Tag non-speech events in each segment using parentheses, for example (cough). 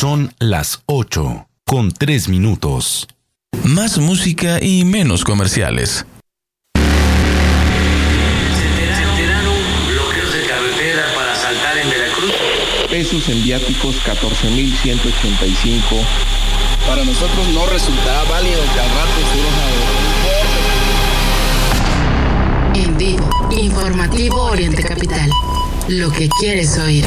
Son las 8 con 3 minutos. Más música y menos comerciales. pesos en viáticos 14.185. Para nosotros no resultará válido que al rato En vivo, informativo Oriente Capital. Lo que quieres oír.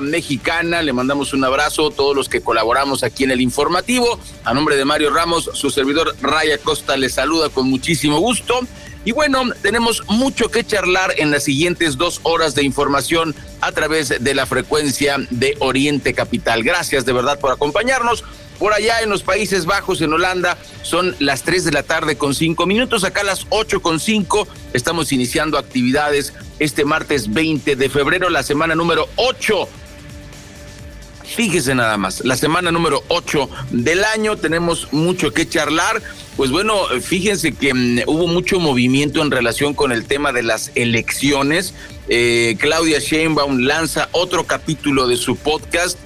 Mexicana. Le mandamos un abrazo a todos los que colaboramos aquí en el informativo. A nombre de Mario Ramos, su servidor Raya Costa le saluda con muchísimo gusto. Y bueno, tenemos mucho que charlar en las siguientes dos horas de información a través de la frecuencia de Oriente Capital. Gracias de verdad por acompañarnos. Por allá en los Países Bajos, en Holanda, son las 3 de la tarde con 5 minutos. Acá las 8 con 5. Estamos iniciando actividades este martes 20 de febrero, la semana número 8 Fíjese nada más, la semana número 8 del año tenemos mucho que charlar. Pues bueno, fíjense que mm, hubo mucho movimiento en relación con el tema de las elecciones. Eh, Claudia Sheinbaum lanza otro capítulo de su podcast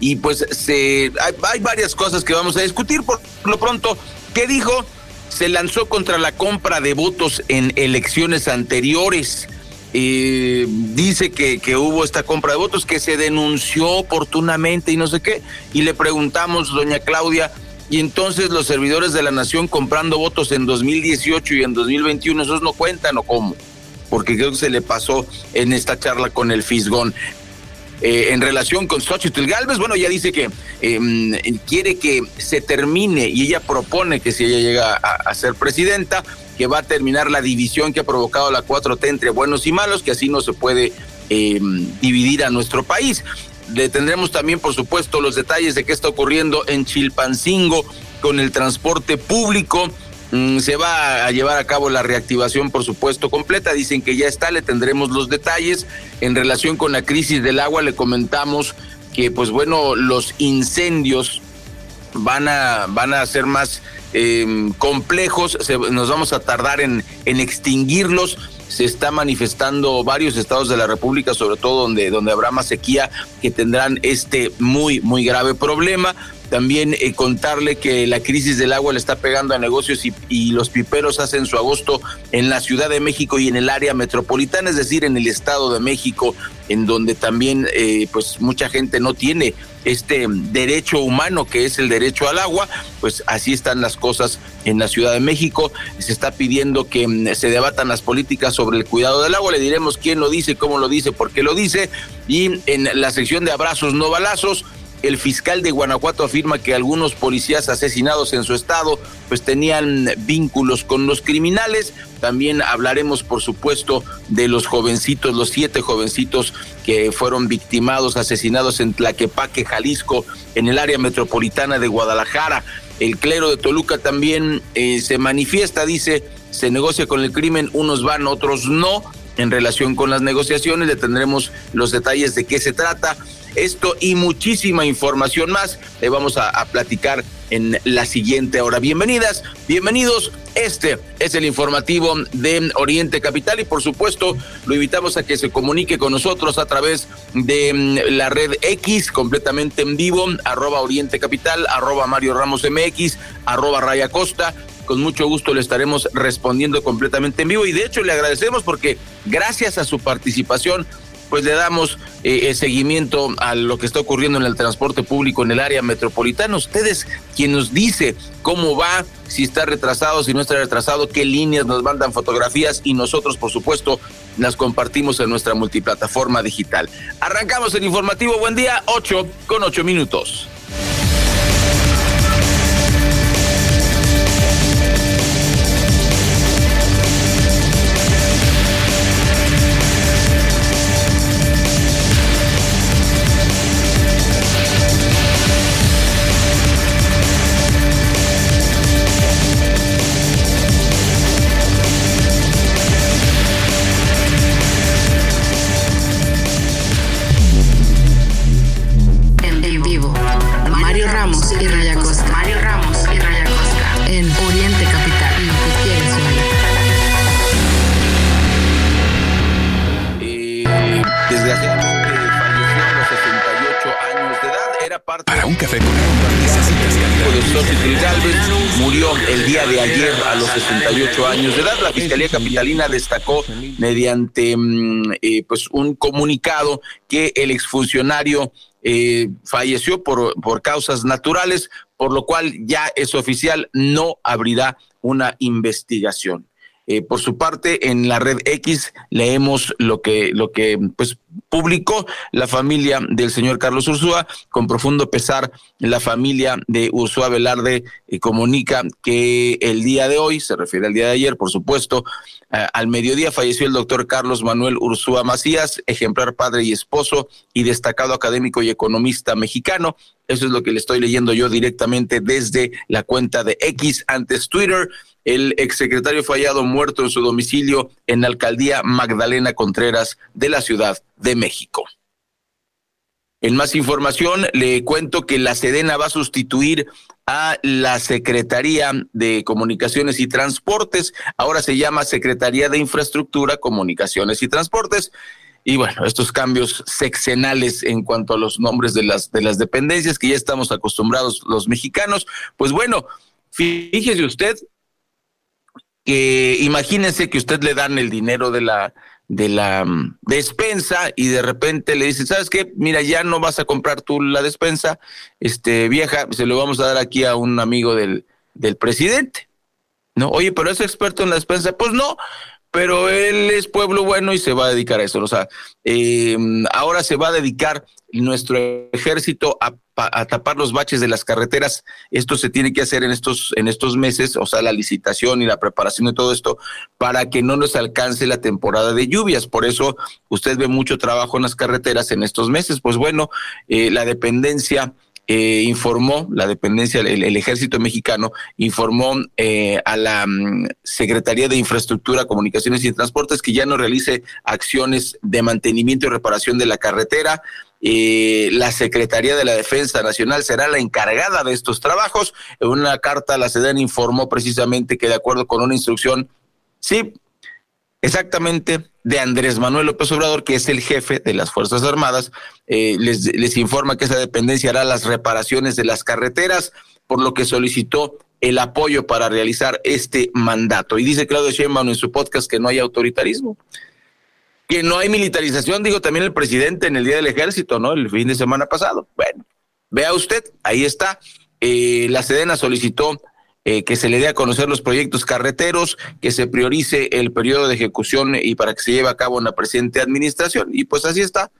y pues se, hay, varias cosas que vamos a discutir. Por lo pronto, ¿qué dijo? Se lanzó contra la compra de votos en elecciones anteriores y dice que, que, hubo esta compra de votos, que se denunció oportunamente y no sé qué, y le preguntamos, doña Claudia, y entonces los servidores de la nación comprando votos en 2018 y en 2021, ¿esos no cuentan o cómo? Porque creo que se le pasó en esta charla con el Fisgón. Eh, en relación con Xochitl Galvez, bueno, ella dice que em, quiere que se termine y ella propone que si ella llega a, ser presidenta, que va a terminar la división que ha provocado la 4T entre buenos y malos, que así no se puede em, dividir a nuestro país. Le tendremos también, por supuesto, los detalles de qué está ocurriendo en Chilpancingo con el transporte público. Mm, se va a llevar a cabo la reactivación, por supuesto, completa. Dicen que ya está, le tendremos los detalles. En relación con la crisis del agua, le comentamos que, pues bueno, los incendios van a, van a ser más em, complejos, nos vamos a tardar en, en extinguirlos se está manifestando varios estados de la República, sobre todo donde, donde habrá más sequía, que tendrán este muy, muy grave problema. También eh, contarle que la crisis del agua le está pegando a negocios y, los piperos hacen su agosto en la Ciudad de México y en el área metropolitana, es decir, en el Estado de México, en donde también eh, pues mucha gente no tiene este derecho humano que es el derecho al agua, pues así están las cosas en la Ciudad de México. Se está pidiendo que mm, se debatan las políticas sobre el cuidado del agua. Le diremos quién lo dice, cómo lo dice, por qué lo dice. Y en la sección de abrazos no balazos, el fiscal de Guanajuato afirma que algunos policías asesinados en su estado pues tenían vínculos con los criminales. También hablaremos, por supuesto, de los jovencitos, los siete jovencitos que fueron victimados, asesinados en Tlaquepaque, Jalisco, en el área metropolitana de Guadalajara. El clero de Toluca también eh, se manifiesta, dice, se negocia con el crimen, unos van, otros no. En relación con las negociaciones, le tendremos los detalles de qué se trata. Esto y muchísima información más le vamos a, platicar en la siguiente hora. Bienvenidas, bienvenidos. Este es el informativo de Oriente Capital y por supuesto lo invitamos a que se comunique con nosotros a través de mm, la red X completamente en vivo, arroba Oriente Capital, arroba Mario Ramos MX, arroba Raya Costa. Con mucho gusto le estaremos respondiendo completamente en vivo y de hecho le agradecemos porque gracias a su participación pues le damos eh, seguimiento a lo que está ocurriendo en el transporte público en el área metropolitana. Ustedes, quien nos dice cómo va, si está retrasado, si no está retrasado, qué líneas nos mandan fotografías y nosotros, por supuesto, las compartimos en nuestra multiplataforma digital. Arrancamos el informativo. Buen día, 8 con 8 minutos. Años de edad. La Fiscalía Capitalina destacó mediante mm, eh, pues un comunicado que el exfuncionario eh, falleció por, por causas naturales, por lo cual ya es oficial, no abrirá una investigación. Eh, por su parte, en la red X leemos lo que, lo que pues, publicó la familia del señor Carlos Ursúa. Con profundo pesar, la familia de Ursúa Velarde eh, comunica que el día de hoy, se refiere al día de ayer, por supuesto, eh, al mediodía falleció el doctor Carlos Manuel Ursúa Macías, ejemplar padre y esposo y destacado académico y economista mexicano. Eso es lo que le estoy leyendo yo directamente desde la cuenta de X antes Twitter. El exsecretario fue hallado muerto en su domicilio en la alcaldía Magdalena Contreras de la Ciudad de México. En más información, le cuento que la Sedena va a sustituir a la Secretaría de Comunicaciones y Transportes. Ahora se llama Secretaría de Infraestructura, Comunicaciones y Transportes. Y bueno, estos cambios sexenales en cuanto a los nombres de las, de las dependencias que ya estamos acostumbrados los mexicanos, pues bueno, fíjese usted, que imagínense que usted le dan el dinero de la de la mm, despensa y de repente le dice, ¿sabes qué? Mira, ya no vas a comprar tú la despensa, este vieja, se lo vamos a dar aquí a un amigo del, del presidente. No, oye, pero es experto en la despensa. Pues no, pero él es pueblo bueno y se va a dedicar a eso. O sea, eh, ahora se va a dedicar nuestro ejército a, tapar los baches de las carreteras. Esto se tiene que hacer en estos, en estos meses, o sea, la licitación y la preparación de todo esto, para que no nos alcance la temporada de lluvias. Por eso usted ve mucho trabajo en las carreteras en estos meses. Pues bueno, eh, la dependencia eh, informó, la dependencia, el, ejército mexicano informó eh, a la mm, Secretaría de Infraestructura, Comunicaciones y Transportes que ya no realice acciones de mantenimiento y reparación de la carretera. Eh, la Secretaría de la Defensa Nacional será la encargada de estos trabajos. En una carta, la SEDEN informó precisamente que de acuerdo con una instrucción, sí, exactamente de Andrés Manuel López Obrador, que es el jefe de las Fuerzas Armadas, eh, les, les informa que esa dependencia hará las reparaciones de las carreteras, por lo que solicitó el apoyo para realizar este mandato. Y dice Claudio Sheinbaum en su podcast que no hay autoritarismo, que no hay militarización, digo también el presidente en el Día del Ejército, ¿no? El fin de semana pasado. Bueno, vea usted, ahí está. Eh, la Sedena solicitó eh, que se le dé a conocer los proyectos carreteros, que se priorice el periodo de ejecución y para que se lleve a cabo en la presente administración. Y pues así está.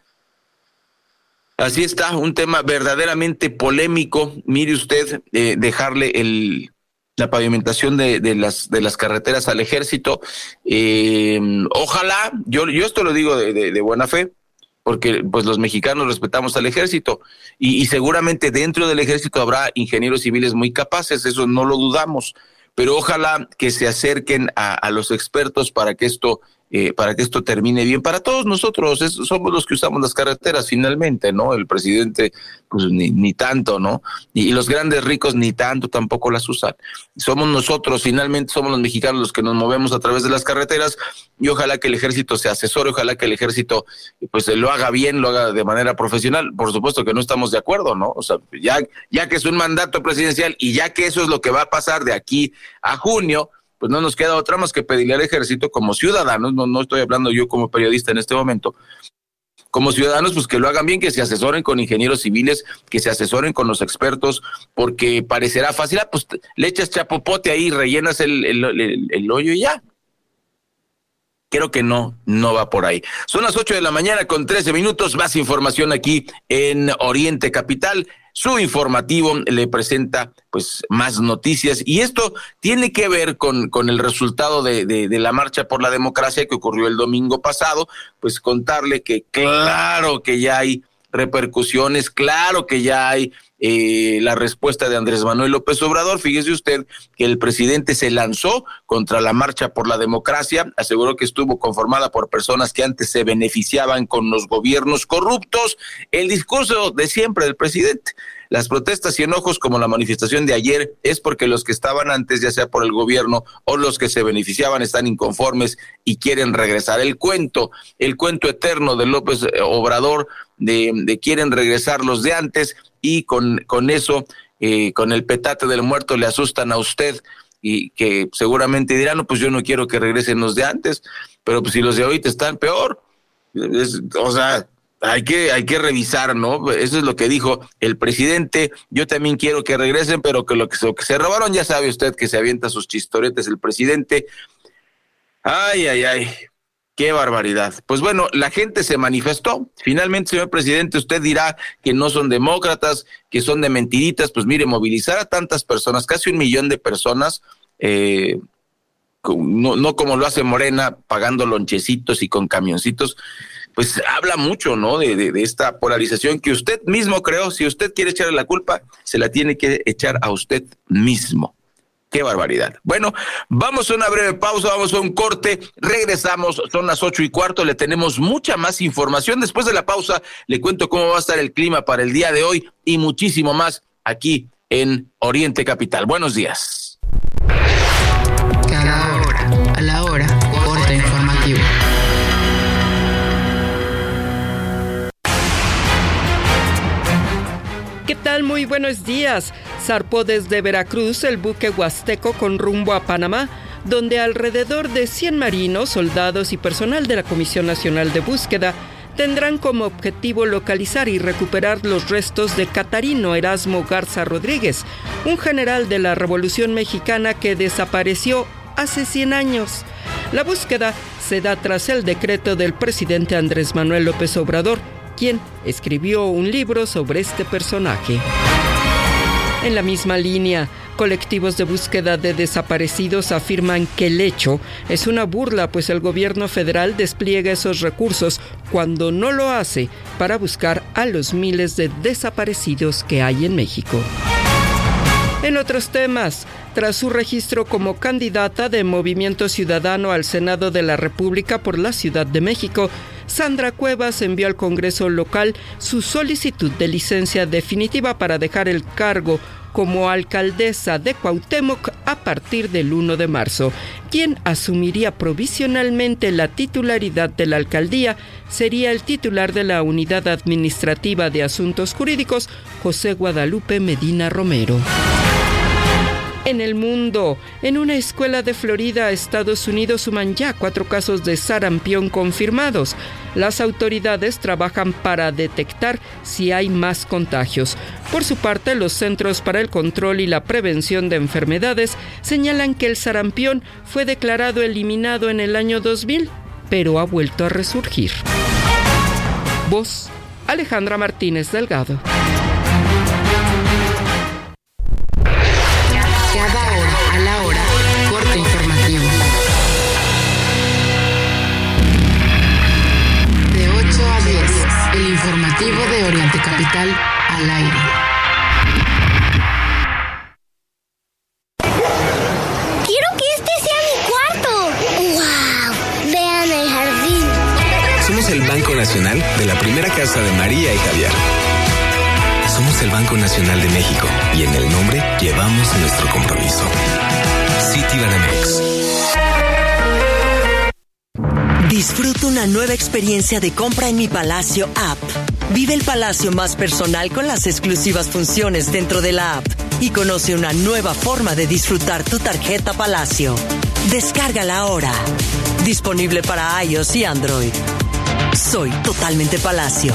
Así está, un tema verdaderamente polémico. Mire usted, eh, dejarle el, la pavimentación de, de, las, de las carreteras al ejército. Eh, ojalá, yo, yo esto lo digo de, de buena fe, porque pues los mexicanos respetamos al ejército y, y, seguramente dentro del ejército habrá ingenieros civiles muy capaces, eso no lo dudamos, pero ojalá que se acerquen a, a los expertos para que esto eh, para que esto termine bien para todos nosotros. somos los que usamos las carreteras finalmente, ¿no? El presidente, pues ni, ni tanto, ¿no? Y, los grandes ricos ni tanto tampoco las usan. Somos nosotros, finalmente somos los mexicanos los que nos movemos a través de las carreteras y ojalá que el ejército se asesore, ojalá que el ejército pues lo haga bien, lo haga de manera profesional. Por supuesto que no estamos de acuerdo, ¿no? O sea, ya, ya que es un mandato presidencial y ya que eso es lo que va a pasar de aquí a junio, pues no nos queda otra más que pedirle al ejército como ciudadanos, no, no estoy hablando yo como periodista en este momento, como ciudadanos, pues que lo hagan bien, que se asesoren con ingenieros civiles, que se asesoren con los expertos, porque parecerá fácil, ah, pues le echas chapopote ahí, rellenas el, el, el hoyo y ya. Creo que no, no va por ahí. Son las 8 de la mañana con 13 minutos. Más información aquí en Oriente Capital. Su informativo le presenta pues más noticias y esto tiene que ver con, con el resultado de, de, de la marcha por la democracia que ocurrió el domingo pasado. Pues contarle que claro que ya hay repercusiones, claro que ya hay eh, la respuesta de Andrés Manuel López Obrador. Fíjese usted que el presidente se lanzó contra la marcha por la democracia, aseguró que estuvo conformada por personas que antes se beneficiaban con los gobiernos corruptos. El discurso de siempre del presidente. Las protestas y enojos como la manifestación de ayer es porque los que estaban antes, ya sea por el gobierno o los que se beneficiaban, están inconformes y quieren regresar. El cuento, el cuento eterno de López Obrador de, de quieren regresar los de antes y con, con eso, eh, con el petate del muerto, le asustan a usted y que seguramente dirán, no, pues yo no quiero que regresen los de antes, pero pues si los de ahorita están peor, o sea, hay que, hay que revisar, ¿no? Eso es lo que dijo el presidente. Yo también quiero que regresen, pero que lo que, lo que se robaron, ya sabe usted que se avienta sus chistoretes el presidente. Ay, ay, ay. Qué barbaridad. Pues bueno, la gente se manifestó. Finalmente, señor presidente, usted dirá que no son demócratas, que son de mentiritas. Pues mire, movilizar a tantas personas, casi un millón de personas, eh, no, no como lo hace Morena, pagando lonchecitos y con camioncitos, pues habla mucho, ¿no? De, de, de, esta polarización que usted mismo creó. Si usted quiere echarle la culpa, se la tiene que echar a usted mismo. Qué barbaridad. Bueno, vamos a una breve pausa, vamos a un corte, regresamos, son las ocho y cuarto, le tenemos mucha más información. Después de la pausa, le cuento cómo va a estar el clima para el día de hoy y muchísimo más aquí en Oriente Capital. Buenos días. ¿Qué tal? Muy buenos días. Zarpó desde Veracruz el buque Huasteco con rumbo a Panamá, donde alrededor de 100 marinos, soldados y personal de la Comisión Nacional de Búsqueda tendrán como objetivo localizar y recuperar los restos de Catarino Erasmo Garza Rodríguez, un general de la Revolución Mexicana que desapareció hace 100 años. La búsqueda se da tras el decreto del presidente Andrés Manuel López Obrador, quien escribió un libro sobre este personaje. En la misma línea, colectivos de búsqueda de desaparecidos afirman que el hecho es una burla, pues el gobierno federal despliega esos recursos cuando no lo hace para buscar a los miles de desaparecidos que hay en México. En otros temas, tras su registro como candidata de Movimiento Ciudadano al Senado de la República por la Ciudad de México, Sandra Cuevas envió al Congreso local su solicitud de licencia definitiva para dejar el cargo como alcaldesa de Cuauhtémoc a partir del 1 de marzo. Quien asumiría provisionalmente la titularidad de la alcaldía sería el titular de la Unidad Administrativa de Asuntos Jurídicos, José Guadalupe Medina Romero. En el mundo, en una escuela de Florida, Estados Unidos, suman ya cuatro casos de sarampión confirmados. Las autoridades trabajan para detectar si hay más contagios. Por su parte, los Centros para el Control y la Prevención de Enfermedades señalan que el sarampión fue declarado eliminado en el año 2000, pero ha vuelto a resurgir. Voz, Alejandra Martínez Delgado. Informativo de Oriente Capital al aire. Quiero que este sea mi cuarto. ¡Wow! Vean el jardín. Somos el Banco Nacional de la primera casa de María y Javier. Somos el Banco Nacional de México y en el nombre llevamos nuestro compromiso. Citibanamex. Disfruta una nueva experiencia de compra en mi Palacio app. Vive el palacio más personal con las exclusivas funciones dentro de la app y conoce una nueva forma de disfrutar tu tarjeta Palacio. Descárgala ahora. Disponible para iOS y Android. Soy totalmente Palacio.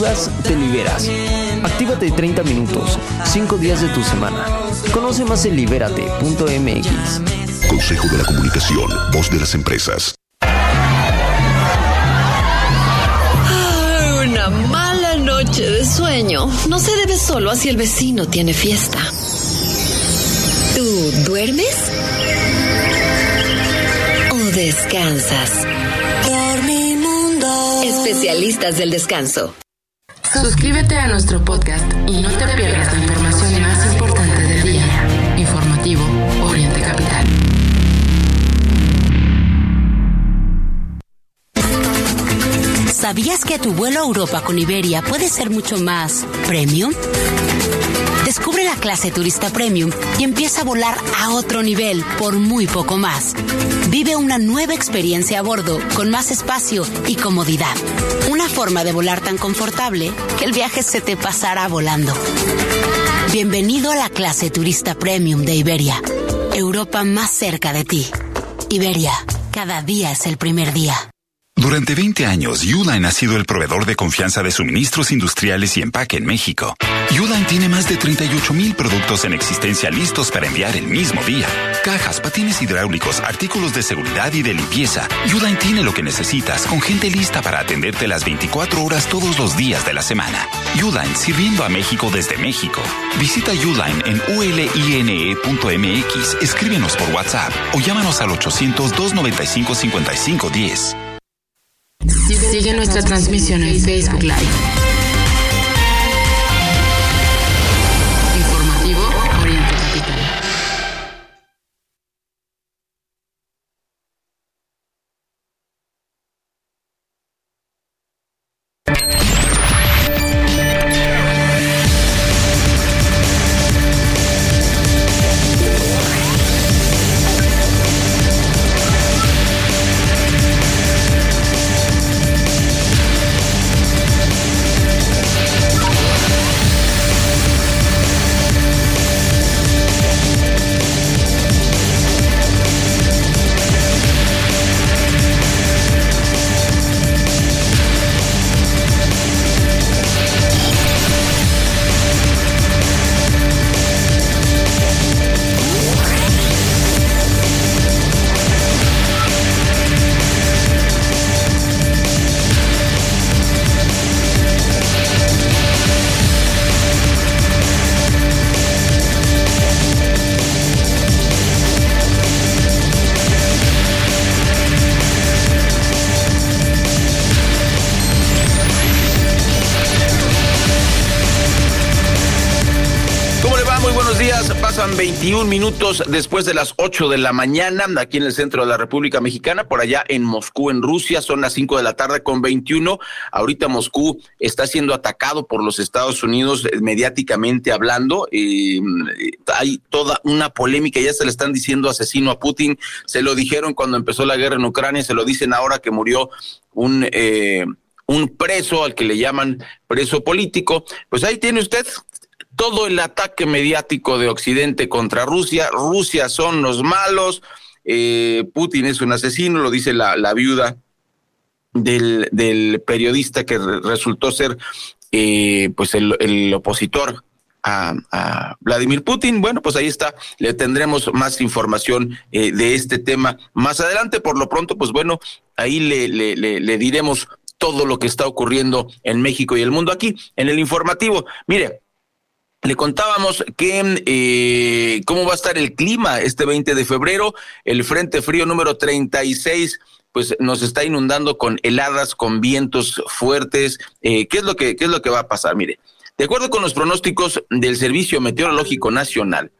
activas, te liberas. Actívate 30 minutos, 5 días de tu semana. Conoce más en libérate.mx. Consejo de la Comunicación, voz de las empresas. una mala noche de sueño no se debe solo a si el vecino tiene fiesta. ¿Tú duermes? ¿O descansas? Especialistas del descanso. Suscríbete a nuestro podcast y no te pierdas la información más importante del día. Informativo Oriente Capital. ¿Sabías que tu vuelo a Europa con Iberia puede ser mucho más premium? Descubre la clase turista premium y empieza a volar a otro nivel por muy poco más. Vive una nueva experiencia a bordo con más espacio y comodidad. Una forma de volar tan confortable que el viaje se te pasará volando. Bienvenido a la clase turista premium de Iberia. Europa más cerca de ti. Iberia, cada día es el primer día. Durante 20 años, Uline ha sido el proveedor de confianza de suministros industriales y empaque en México. Uline tiene más de 38 mil productos en existencia listos para enviar el mismo día. Cajas, patines hidráulicos, artículos de seguridad y de limpieza. Uline tiene lo que necesitas con gente lista para atenderte las 24 horas todos los días de la semana. Uline sirviendo a México desde México. Visita Uline en uline.mx, escríbenos por WhatsApp o llámanos al 800 295 5510. Sigue nuestra transmisión en Facebook Live. Después de las 8 de la mañana, aquí en el centro de la República Mexicana, por allá en Moscú, en Rusia, son las 5 de la tarde con 21. Ahorita Moscú está siendo atacado por los Estados Unidos eh, mediáticamente hablando. Eh, hay toda una polémica, ya se le están diciendo asesino a Putin, se lo dijeron cuando empezó la guerra en Ucrania, se lo dicen ahora que murió un... Eh, un preso al que le llaman preso político. Pues ahí tiene usted todo el ataque mediático de Occidente contra Rusia. Rusia son los malos, eh, Putin es un asesino, lo dice la, viuda del, periodista que resultó ser eh, pues el, opositor a, Vladimir Putin. Bueno, pues ahí está, le tendremos más información eh, de este tema más adelante. Por lo pronto, pues bueno, ahí le diremos todo lo que está ocurriendo en México y el mundo aquí en el informativo. Mire, le contábamos que eh, cómo va a estar el clima este 20 de febrero, el Frente Frío número 36 pues nos está inundando con heladas, con vientos fuertes. Eh, ¿qué, es lo que, ¿Qué es lo que va a pasar? Mire, de acuerdo con los pronósticos del Servicio Meteorológico Nacional,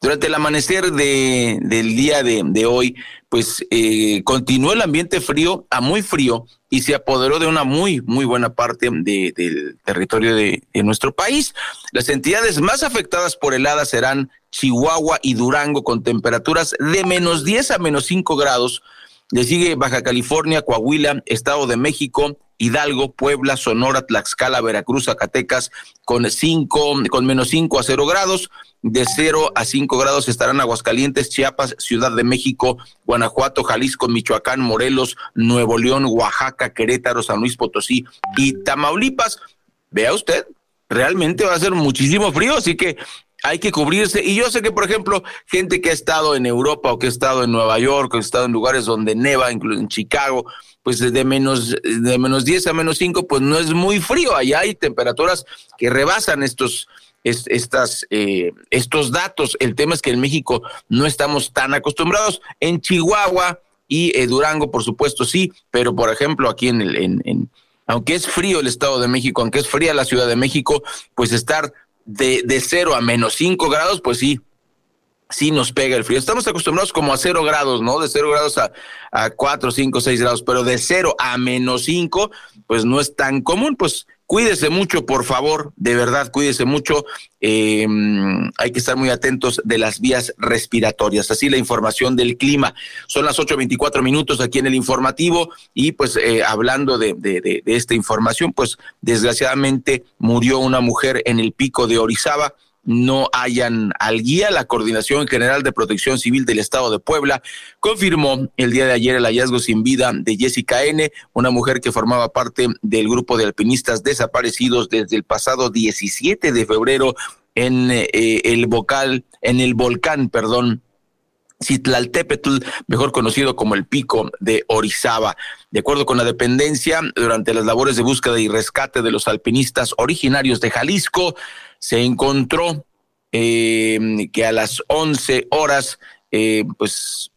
Durante el amanecer de, del día de, hoy, pues eh, continuó el ambiente frío a muy frío y se apoderó de una muy, muy buena parte del territorio de, de, nuestro país. Las entidades más afectadas por heladas serán Chihuahua y Durango con temperaturas de menos 10 a menos 5 grados. Le sigue Baja California, Coahuila, Estado de México, Hidalgo, Puebla, Sonora, Tlaxcala, Veracruz, Zacatecas, con cinco, con menos 5 a 0 grados. De 0 a 5 grados estarán Aguascalientes, Chiapas, Ciudad de México, Guanajuato, Jalisco, Michoacán, Morelos, Nuevo León, Oaxaca, Querétaro, San Luis Potosí y Tamaulipas. Vea usted, realmente va a ser muchísimo frío, así que hay que cubrirse. Y yo sé que, por ejemplo, gente que ha estado en Europa o que ha estado en Nueva York, o que ha estado en lugares donde neva, incluso en Chicago, pues de menos, de menos 10 a menos 5, pues no es muy frío. Allá hay temperaturas que rebasan estos, estas, eh, estos datos. El tema es que en México no estamos tan acostumbrados. En Chihuahua y eh, Durango, por supuesto, sí, pero por ejemplo, aquí en el, en, en, aunque es frío el Estado de México, aunque es fría la Ciudad de México, pues estar de, de cero a menos cinco grados, pues sí, sí nos pega el frío. Estamos acostumbrados como a cero grados, ¿no? De cero grados a, a cuatro, cinco, seis grados, pero de cero a menos cinco, pues no es tan común, pues cuídese mucho, por favor, de verdad, cuídese mucho. Eh, hay que estar muy atentos de las vías respiratorias. Así la información del clima. Son las ocho veinticuatro minutos aquí en el informativo y pues eh, hablando de esta información, pues desgraciadamente murió una mujer en el pico de Orizaba no hayan al guía. La Coordinación General de Protección Civil del Estado de Puebla confirmó el día de ayer el hallazgo sin vida de Jessica N., una mujer que formaba parte del grupo de alpinistas desaparecidos desde el pasado 17 de febrero en eh, el vocal, en el volcán, perdón, Citlaltépetl, mejor conocido como el Pico de Orizaba. De acuerdo con la dependencia, durante las labores de búsqueda y rescate de los alpinistas originarios de Jalisco, se encontró eh, que a las 11 horas, eh, pues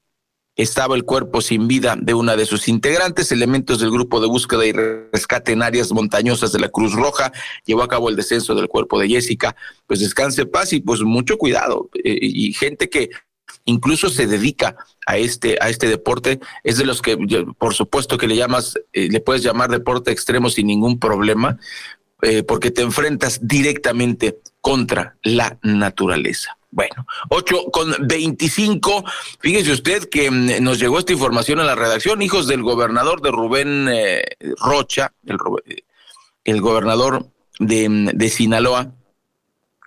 estaba el cuerpo sin vida de una de sus integrantes. Elementos del grupo de búsqueda y rescate en áreas montañosas de la Cruz Roja llevó a cabo el descenso del cuerpo de Jessica. Pues descanse paz y pues mucho cuidado. Eh, y gente que incluso se dedica a este a este deporte es de los que por supuesto que le llamas eh, le puedes llamar deporte extremo sin ningún problema eh, porque te enfrentas directamente contra la naturaleza. Bueno, 8 con 25. Fíjese usted que mm, nos llegó esta información a la redacción, hijos del gobernador de Rubén eh, Rocha, el, el gobernador de, mm, de Sinaloa,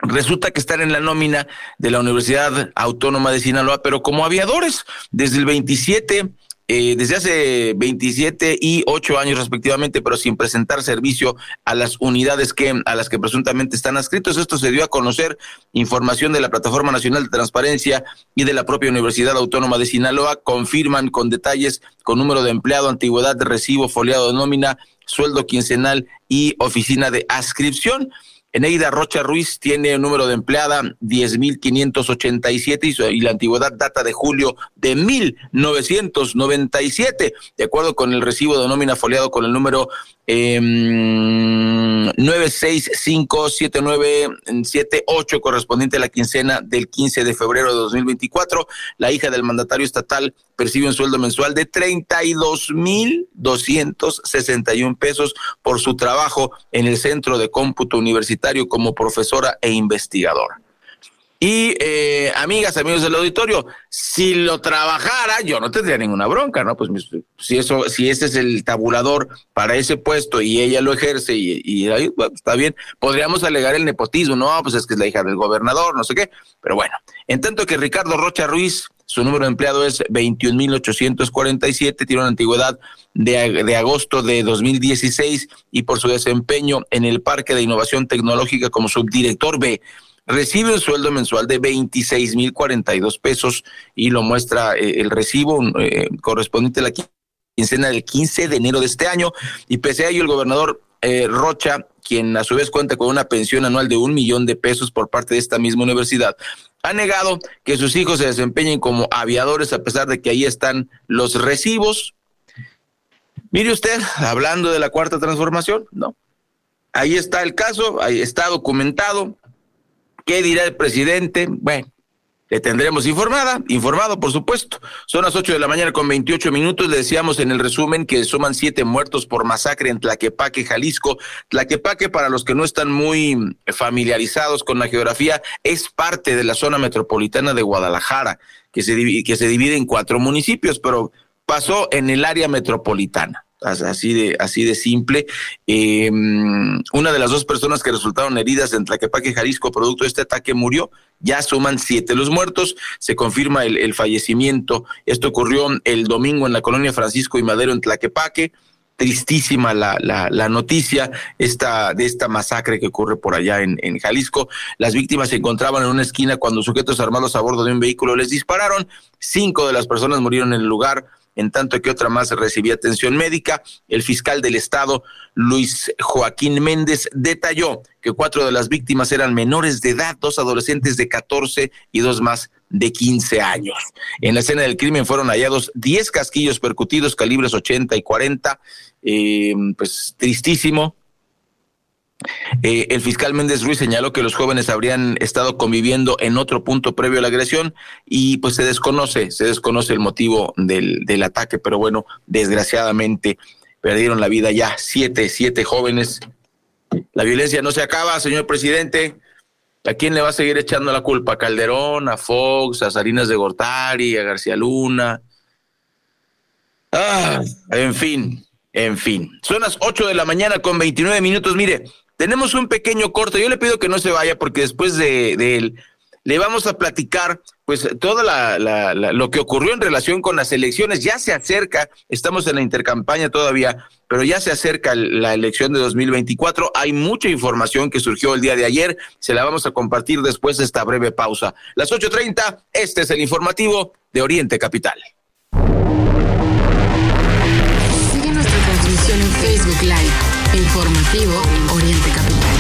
Resulta que están en la nómina de la Universidad Autónoma de Sinaloa, pero como aviadores, desde el 27 eh, desde hace 27 y 8 años respectivamente, pero sin presentar servicio a las unidades que a las que presuntamente están adscritos. Esto se dio a conocer información de la Plataforma Nacional de Transparencia y de la propia Universidad Autónoma de Sinaloa. Confirman con detalles, con número de empleado, antigüedad recibo, foliado de nómina, sueldo quincenal y oficina de adscripción. Eneida Rocha Ruiz tiene un número de empleada 10.587 y, y la antigüedad data de julio de 1997, de acuerdo con el recibo de nómina foliado con el número eh, 9657978 correspondiente a la quincena del 15 de febrero de 2024. La hija del mandatario estatal percibe un sueldo mensual de 32.261 pesos por su trabajo en el Centro de Cómputo Universitario como profesora e investigadora. Y eh, amigas, amigos del auditorio, si lo trabajara, yo no tendría ninguna bronca, ¿no? Pues si eso, si ese es el tabulador para ese puesto y ella lo ejerce y, está bien, podríamos alegar el nepotismo, no, pues es que es la hija del gobernador, no sé qué, pero bueno, en tanto que Ricardo Rocha Ruiz, su número de empleado es 21.847, tiene una antigüedad de, de agosto de 2016 y por su desempeño en el Parque de Innovación Tecnológica como subdirector B recibe un sueldo mensual de 26 mil 42 pesos y lo muestra eh, el recibo eh, correspondiente a la quincena del 15 de enero de este año. Y pese a ello, el gobernador eh, Rocha, quien a su vez cuenta con una pensión anual de un millón de pesos por parte de esta misma universidad, ha negado que sus hijos se desempeñen como aviadores a pesar de que ahí están los recibos. Mire usted, hablando de la cuarta transformación, no. Ahí está el caso, ahí está documentado, ¿Qué dirá el presidente? Bueno, le tendremos informada, informado, por supuesto. Son las 8 de la mañana con 28 minutos. Le decíamos en el resumen que suman siete muertos por masacre en Tlaquepaque, Jalisco. Tlaquepaque, para los que no están muy familiarizados con la geografía, es parte de la zona metropolitana de Guadalajara, que se divide, que se divide en cuatro municipios, pero pasó en el área metropolitana así de, así de simple. Eh, una de las dos personas que resultaron heridas en Tlaquepaque, Jalisco, producto de este ataque, murió. Ya suman siete los muertos. Se confirma el, fallecimiento. Esto ocurrió el domingo en la colonia Francisco y Madero, en Tlaquepaque tristísima la, la, la, noticia esta, de esta masacre que ocurre por allá en, en, Jalisco. Las víctimas se encontraban en una esquina cuando sujetos armados a bordo de un vehículo les dispararon. Cinco de las personas murieron en el lugar en tanto que otra más recibía atención médica. El fiscal del Estado, Luis Joaquín Méndez, detalló que cuatro de las víctimas eran menores de edad, dos adolescentes de 14 y dos más de 15 años. En la escena del crimen fueron hallados 10 casquillos percutidos, calibres 80 y 40. Eh, pues tristísimo, eh, el fiscal Méndez Ruiz señaló que los jóvenes habrían estado conviviendo en otro punto previo a la agresión y pues se desconoce, se desconoce el motivo del, del ataque, pero bueno, desgraciadamente perdieron la vida ya siete, siete jóvenes. La violencia no se acaba, señor presidente. ¿A quién le va a seguir echando la culpa? ¿A Calderón, a Fox, a Salinas de Gortari, a García Luna? Ah, en fin, en fin. Son las 8 de la mañana con 29 minutos. Mire, tenemos un pequeño corte. Yo le pido que no se vaya porque después de, él le vamos a platicar pues toda la, lo que ocurrió en relación con las elecciones. Ya se acerca, estamos en la intercampaña todavía, pero ya se acerca la elección de 2024. Hay mucha información que surgió el día de ayer. Se la vamos a compartir después de esta breve pausa. Las 8.30, este es el informativo de Oriente Capital. Sigue nuestra transmisión en Facebook Live Informativo Oriente Capital.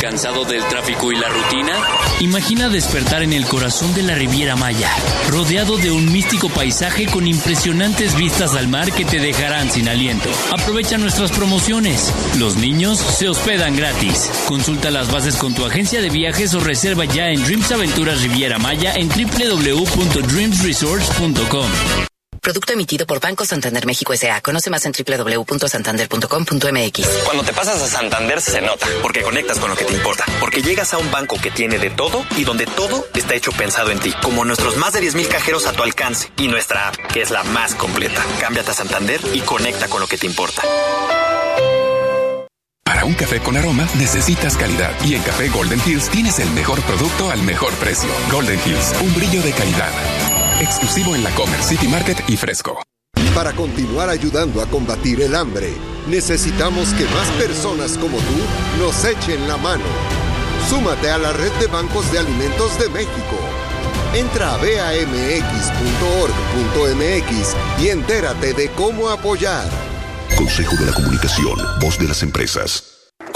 ¿Cansado del tráfico y la rutina? Imagina despertar en el corazón de la Riviera Maya, rodeado de un místico paisaje con impresionantes vistas al mar que te dejarán sin aliento. Aprovecha nuestras promociones. Los niños se hospedan gratis. Consulta las bases con tu agencia de viajes o reserva ya en Dreams Aventuras Riviera Maya en www.dreamsresorts.com. Producto emitido por Banco Santander México S.A. Conoce más en www.santander.com.mx. Cuando te pasas a Santander se nota, porque conectas con lo que te importa, porque llegas a un banco que tiene de todo y donde todo está hecho pensado en ti, como nuestros más de 10.000 cajeros a tu alcance y nuestra app, que es la más completa. Cámbiate a Santander y conecta con lo que te importa. Para un café con aroma necesitas calidad y en Café Golden Hills tienes el mejor producto al mejor precio. Golden Hills, un brillo de calidad. Exclusivo en la Comer City Market y Fresco. Para continuar ayudando a combatir el hambre, necesitamos que más personas como tú nos echen la mano. Súmate a la red de bancos de alimentos de México. Entra a bamx.org.mx y entérate de cómo apoyar. Consejo de la Comunicación, voz de las empresas.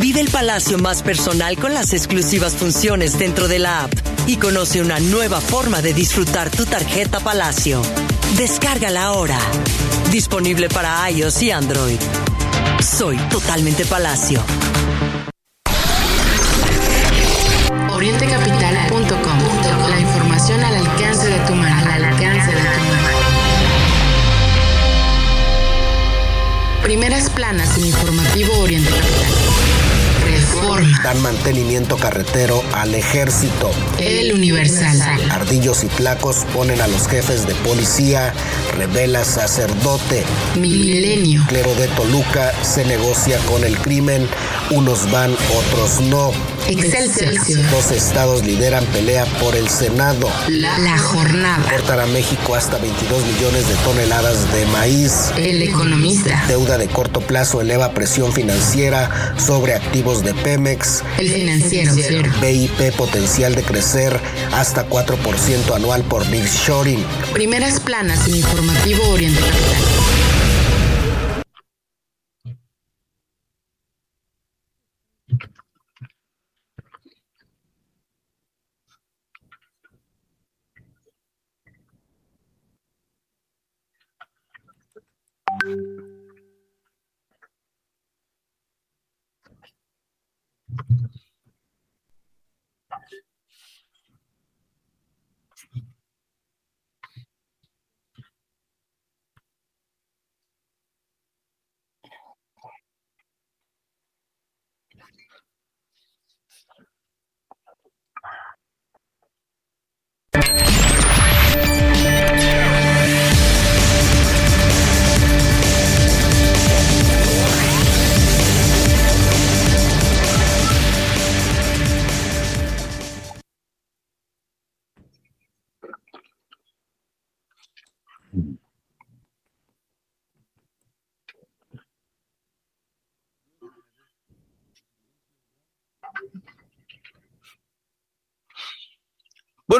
Vive el palacio más personal con las exclusivas funciones dentro de la app y conoce una nueva forma de disfrutar tu tarjeta Palacio. Descárgala ahora. Disponible para iOS y Android. Soy totalmente Palacio. Orientecapital.com. La información al alcance de tu mano. Al alcance de tu mano. Primeras planas en informativo Oriente. Dan mantenimiento carretero al ejército. El Universal. Ardillos y tlacos ponen a los jefes de policía. Revela sacerdote. Milenio. Clero de Toluca se negocia con el crimen. Unos van, otros no. Excelsior. Dos estados lideran pelea por el Senado. La, jornada. Cortan a México hasta 22 millones de toneladas de maíz. El economista. Deuda de corto plazo eleva presión financiera sobre activos de Pemex. El financiero. BIP potencial de crecer hasta 4% anual por Big Shoring. Primeras planas en informativo Oriente Capital.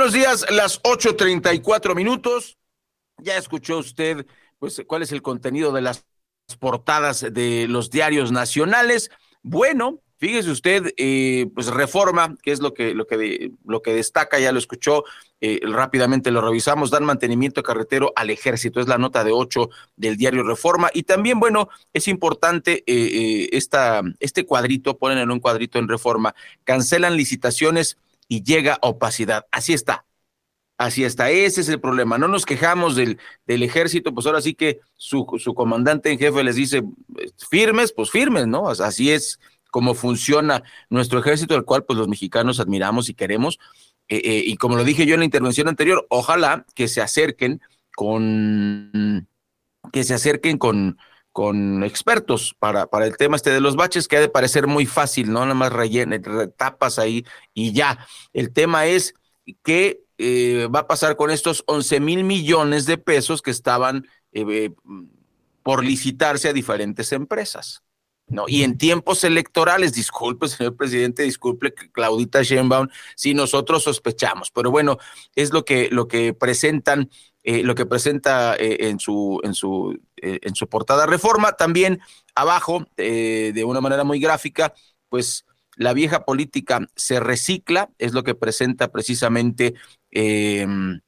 Buenos días, las 8:34 minutos. Ya escuchó usted, pues, cuál es el contenido de las portadas de los diarios nacionales. Bueno, fíjese usted, eh, pues reforma, que es lo que, lo que, lo que destaca, ya lo escuchó, eh, rápidamente lo revisamos, dan mantenimiento carretero al ejército, es la nota de 8 del diario Reforma. Y también, bueno, es importante eh, esta, este cuadrito, ponen en un cuadrito en Reforma, cancelan licitaciones y llega opacidad. Así está. Así está, ese es el problema. No nos quejamos del, del ejército, pues ahora sí que su, su, comandante en jefe les dice, firmes, pues firmes, ¿no? Así es como funciona nuestro ejército, el cual pues los mexicanos admiramos y queremos. Eh, eh, y como lo dije yo en la intervención anterior, ojalá que se acerquen con, que se acerquen con, con expertos para, para el tema este de los baches, que ha de parecer muy fácil, ¿no? Nada más rellene, tapas ahí y ya. El tema es qué eh, va a pasar con estos 11 mil millones de pesos que estaban eh, por licitarse a diferentes empresas. ¿no? Y en tiempos electorales, disculpe, señor presidente, disculpe, Claudita Sheinbaum, si nosotros sospechamos, pero bueno, es lo que, lo que presentan eh, lo que presenta eh, en, su, en, su, eh, en su portada reforma. También abajo, de una manera muy gráfica, pues la vieja política se recicla, es lo que presenta precisamente em,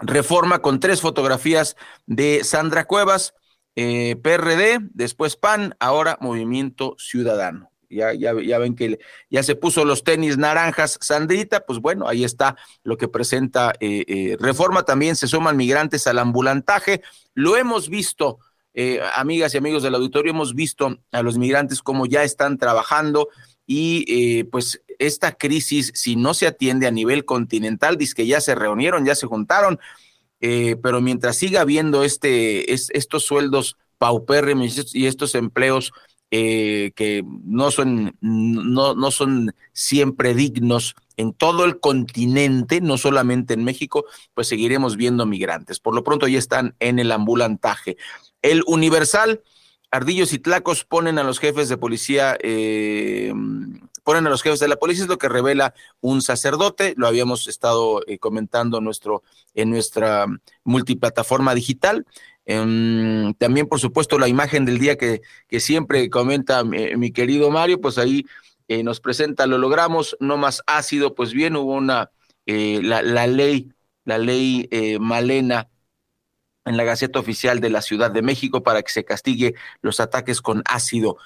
reforma con tres fotografías de Sandra Cuevas, PRD, después PAN, ahora Movimiento Ciudadano. Ya, ya, ya, ven que ya se puso los tenis naranjas, Sandrita, pues bueno, ahí está lo que presenta eh, eh, Reforma. También se suman migrantes al ambulantaje. Lo hemos visto, eh, amigas y amigos del auditorio, hemos visto a los migrantes cómo ya están trabajando y pues esta crisis, si no se atiende a nivel continental, dice que ya se reunieron, ya se juntaron, pero mientras siga habiendo este, estos sueldos paupérrimos y estos empleos eh, que no son, no, no son siempre dignos en todo el continente, no solamente en México, pues seguiremos viendo migrantes. Por lo pronto ya están en el ambulantaje. El Universal, Ardillos y Tlacos ponen a los jefes de policía, eh, ponen a los jefes de la policía, es lo que revela un sacerdote, lo habíamos estado eh, comentando nuestro, en nuestra multiplataforma digital. Em, también, por supuesto, la imagen del día que, que siempre comenta mi, querido Mario, pues ahí eh, nos presenta, lo logramos, no más ácido, pues bien, hubo una, eh, la, la, ley, la ley eh, Malena en la Gaceta Oficial de la Ciudad de México para que se castigue los ataques con ácido.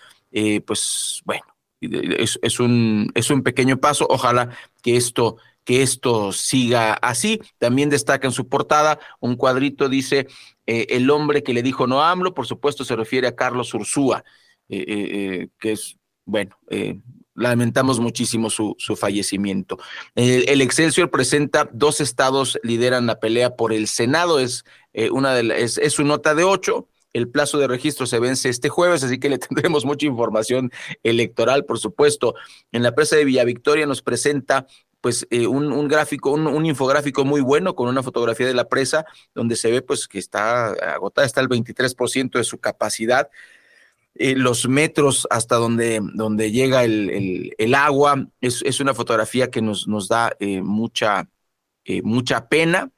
pues bueno, es, es, un, es un pequeño paso, ojalá que esto que esto siga así. También destaca en su portada un cuadrito, dice, eh, el hombre que le dijo no AMLO, por supuesto se refiere a Carlos Ursúa, eh, eh, que es bueno, lamentamos muchísimo su, su fallecimiento. El, el, Excelsior presenta dos estados lideran la pelea por el Senado, es, una de la, es, es su nota de ocho. El plazo de registro se vence este jueves, así que le (laughs) tendremos mucha información electoral, por supuesto. En la presa de Villa Victoria nos presenta pues eh, un, un, gráfico, un, un, infográfico muy bueno con una fotografía de la presa donde se ve pues que está agotada, está el 23% de su capacidad. Eh, los metros hasta donde, donde llega el, el, agua, es, es, una fotografía que nos, nos da eh, mucha, mucha pena.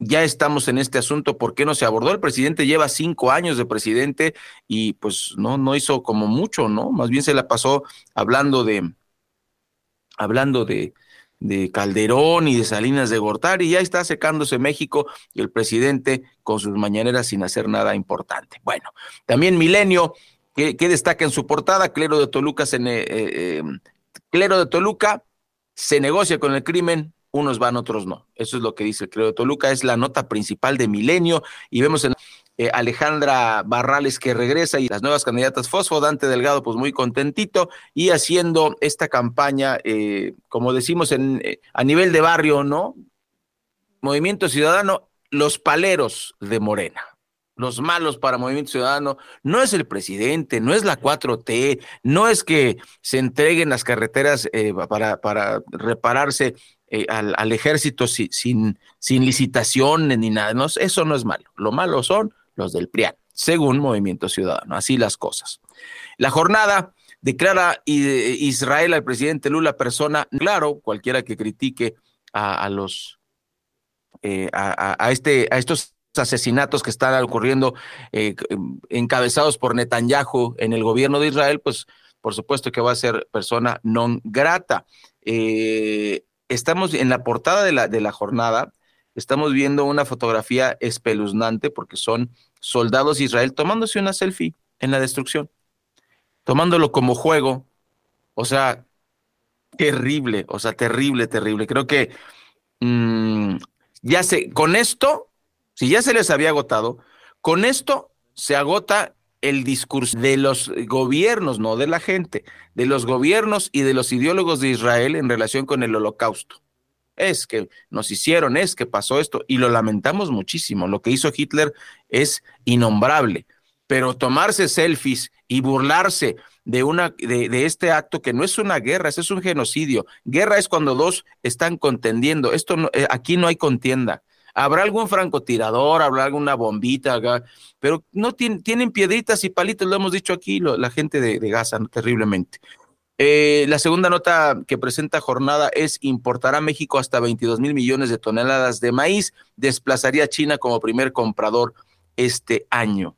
Ya estamos en este asunto, ¿por qué no se abordó? El presidente lleva cinco años de presidente y pues no, no hizo como mucho, ¿no? Más bien se la pasó hablando de, hablando de, de Calderón y de Salinas de Gortari, ya está secándose México y el presidente con sus mañaneras sin hacer nada importante. Bueno, también Milenio, que, que destaca en su portada, Clero de Toluca se eh, eh, Clero de Toluca se negocia con el crimen, unos van, otros no. Eso es lo que dice el Clero de Toluca, es la nota principal de Milenio y vemos en eh, Alejandra Barrales que regresa y las nuevas candidatas Fosfo, Dante Delgado pues muy contentito y haciendo esta campaña, eh, como decimos en, eh, a nivel de barrio, ¿no? Movimiento Ciudadano, los paleros de Morena. Los malos para Movimiento Ciudadano no es el presidente, no es la 4T, no es que se entreguen las carreteras eh, para, para repararse al, ejército sin, sin licitaciones ni nada. No, eso no es malo. Lo malo son los del PRIAN, según Movimiento Ciudadano. Así las cosas. La jornada declara Israel al presidente Lula persona, claro, cualquiera que critique a, los, eh, a, este, a estos asesinatos que están ocurriendo eh, encabezados por Netanyahu en el gobierno de Israel, pues por supuesto que va a ser persona non grata. Eh, estamos en la portada de la, de la jornada, estamos viendo una fotografía espeluznante porque son soldados de Israel tomándose una selfie en la destrucción, tomándolo como juego. O sea, terrible, o sea, terrible, terrible. Creo que mmm, ya sé, con esto, si ya se les había agotado, con esto se agota el discurso de los gobiernos, no de la gente, de los gobiernos y de los ideólogos de Israel en relación con el holocausto es que nos hicieron, es que pasó esto, y lo lamentamos muchísimo. Lo que hizo Hitler es innombrable, pero tomarse selfies y burlarse de, una, de, de este acto que no es una guerra, es un genocidio. Guerra es cuando dos están contendiendo. Esto no, eh, aquí no hay contienda. Habrá algún francotirador, habrá alguna bombita, pero no tienen, tienen piedritas y palitos, lo hemos dicho aquí lo, la gente de, de Gaza, terriblemente. Eh, la segunda nota que presenta jornada es importará México hasta 22 mil millones de toneladas de maíz, desplazaría a China como primer comprador este año.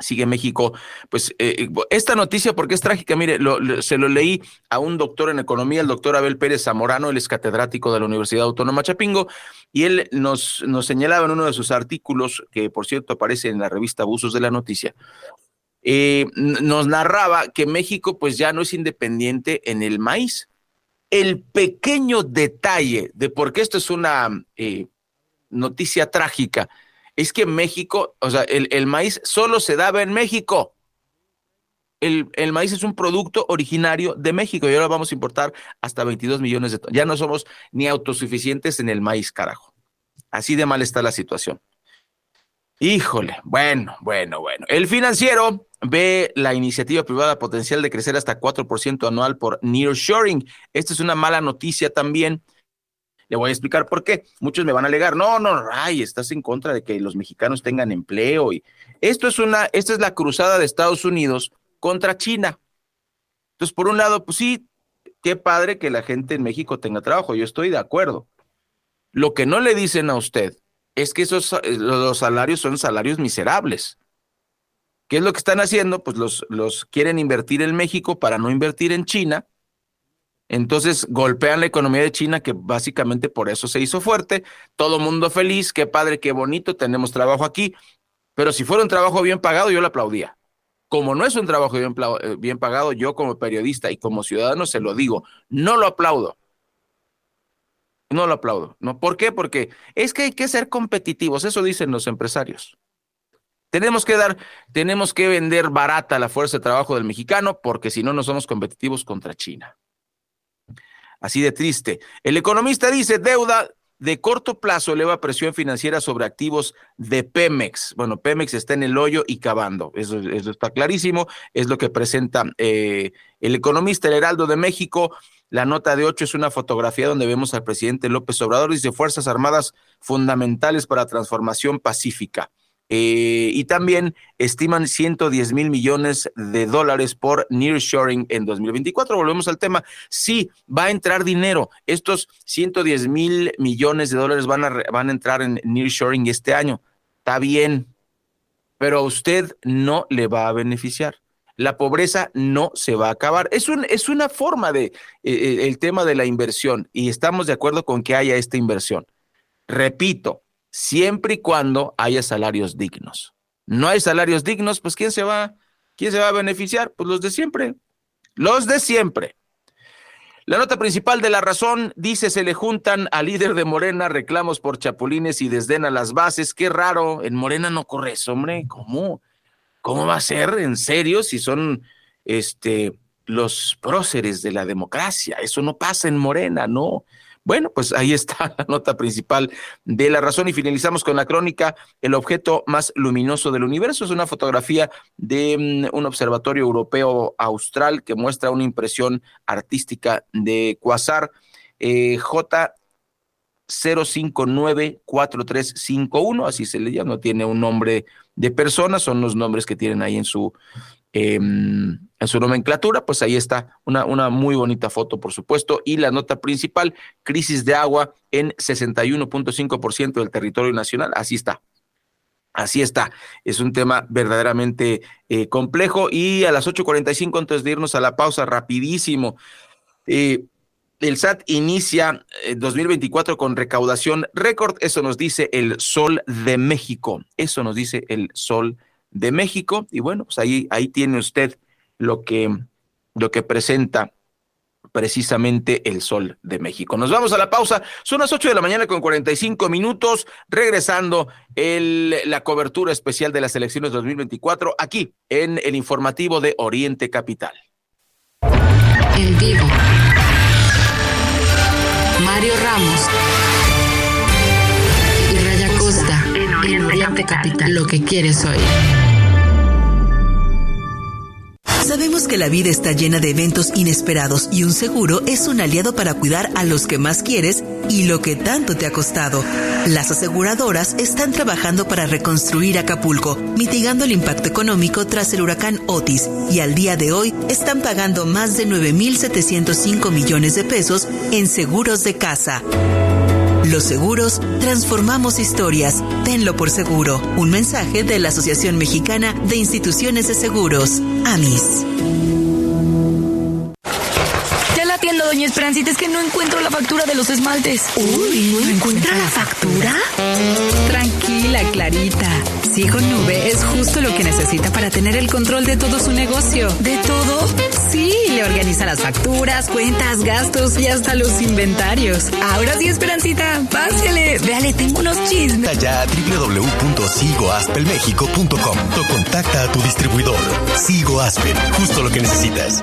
Sigue México, pues eh, esta noticia porque es trágica, mire, lo, se lo leí a un doctor en economía, el doctor Abel Pérez Zamorano, él es catedrático de la Universidad Autónoma Chapingo, y él nos, nos señalaba en uno de sus artículos, que por cierto aparece en la revista Abusos de la Noticia, eh, nos narraba que México pues ya no es independiente en el maíz. El pequeño detalle de por qué esto es una eh, noticia trágica es que México, o sea, el, el maíz solo se daba en México. El, el, maíz es un producto originario de México y ahora vamos a importar hasta 22 millones de toneladas. Ya no somos ni autosuficientes en el maíz, carajo. Así de mal está la situación. Híjole, bueno, bueno, bueno. El financiero ve la iniciativa privada potencial de crecer hasta 4% anual por nearshoring. Esta es una mala noticia también. Le voy a explicar por qué. Muchos me van a alegar, no, no, ay, estás en contra de que los mexicanos tengan empleo. Y esto es una, esta es la cruzada de Estados Unidos contra China. Entonces, por un lado, pues sí, qué padre que la gente en México tenga trabajo. Yo estoy de acuerdo. Lo que no le dicen a usted es que esos los salarios son salarios miserables. ¿Qué es lo que están haciendo? Pues los, los quieren invertir en México para no invertir en China. Entonces golpean la economía de China, que básicamente por eso se hizo fuerte. Todo mundo feliz, qué padre, qué bonito, tenemos trabajo aquí. Pero si fuera un trabajo bien pagado, yo lo aplaudía. Como no es un trabajo bien, bien pagado, yo como periodista y como ciudadano se lo digo, no lo aplaudo. No lo aplaudo. ¿no? ¿Por qué? Porque es que hay que ser competitivos, eso dicen los empresarios. Tenemos que dar, tenemos que vender barata la fuerza de trabajo del mexicano porque si no, no somos competitivos contra China. Así de triste. El economista dice deuda de corto plazo eleva presión financiera sobre activos de Pemex. Bueno, Pemex está en el hoyo y cavando. Eso, está clarísimo. Es lo que presenta eh, el economista El Heraldo de México. La nota de ocho es una fotografía donde vemos al presidente López Obrador. Dice Fuerzas Armadas fundamentales para transformación pacífica. Eh, y también estiman 110 mil millones de dólares por nearshoring en 2024. Volvemos al tema. Sí, va a entrar dinero. Estos 110 mil millones de dólares van a, van a entrar en nearshoring este año. Está bien, pero a usted no le va a beneficiar. La pobreza no se va a acabar. Es, un, es una forma de eh, eh, el tema de la inversión y estamos de acuerdo con que haya esta inversión. Repito, siempre y cuando haya salarios dignos. No hay salarios dignos, pues ¿quién se va, quién se va a beneficiar? Pues los de siempre, los de siempre. La nota principal de la razón dice se le juntan al líder de Morena reclamos por chapulines y desdén a las bases. Qué raro, en Morena no corre eso, hombre. ¿Cómo? ¿Cómo va a ser en serio si son este los próceres de la democracia? Eso no pasa en Morena, no. Bueno, pues ahí está (laughs) la nota principal de la razón y finalizamos con la crónica El objeto más luminoso del universo. Es una fotografía de mm, un observatorio europeo austral que muestra una impresión artística de Quasar eh, J 0594351, así se le llama, no tiene un nombre de persona, son los nombres que tienen ahí en su Em, en su nomenclatura, pues ahí está una, una muy bonita foto, por supuesto, y la nota principal, crisis de agua en 61.5% del territorio nacional, así está. Así está, es un tema verdaderamente eh, complejo. Y a las 8.45 antes de irnos a la pausa, rapidísimo. Eh, el SAT inicia 2024 eh, con recaudación récord, eso nos dice el Sol de México, eso nos dice el Sol de México. Y bueno, pues ahí, ahí tiene usted lo que, lo que presenta precisamente el sol de México. Nos vamos a la pausa. Son las 8 de la mañana con 45 minutos. Regresando la cobertura especial de las elecciones 2024 aquí en el informativo de Oriente Capital. En vivo. Mario Ramos. Y Raya Costa. En Oriente, Capital. Lo que quieres oír. Sabemos que la vida está llena de eventos inesperados y un seguro es un aliado para cuidar a los que más quieres y lo que tanto te ha costado. Las aseguradoras están trabajando para reconstruir Acapulco, mitigando el impacto económico tras el huracán Otis y al día de hoy están pagando más de 9.705 millones de pesos en seguros de casa. Los seguros transformamos historias. Tenlo por seguro. Un mensaje de la Asociación Mexicana de Instituciones de Seguros, AMIS. Ya la atiendo, doña Esperancita, es que no encuentro la factura de los esmaltes. Uy, ¿no encuentra la factura? Tranquila, Clarita. Sigo Nube es justo lo que necesita para tener el control de todo su negocio. ¿De todo? Sí, le organiza las facturas, cuentas, gastos y hasta los inventarios. Ahora sí, Esperancita, pásale. Véale, tengo unos chismes. Ya a www.sigoaspelmexico.com o contacta a tu distribuidor. Sigo Aspen, justo lo que necesitas.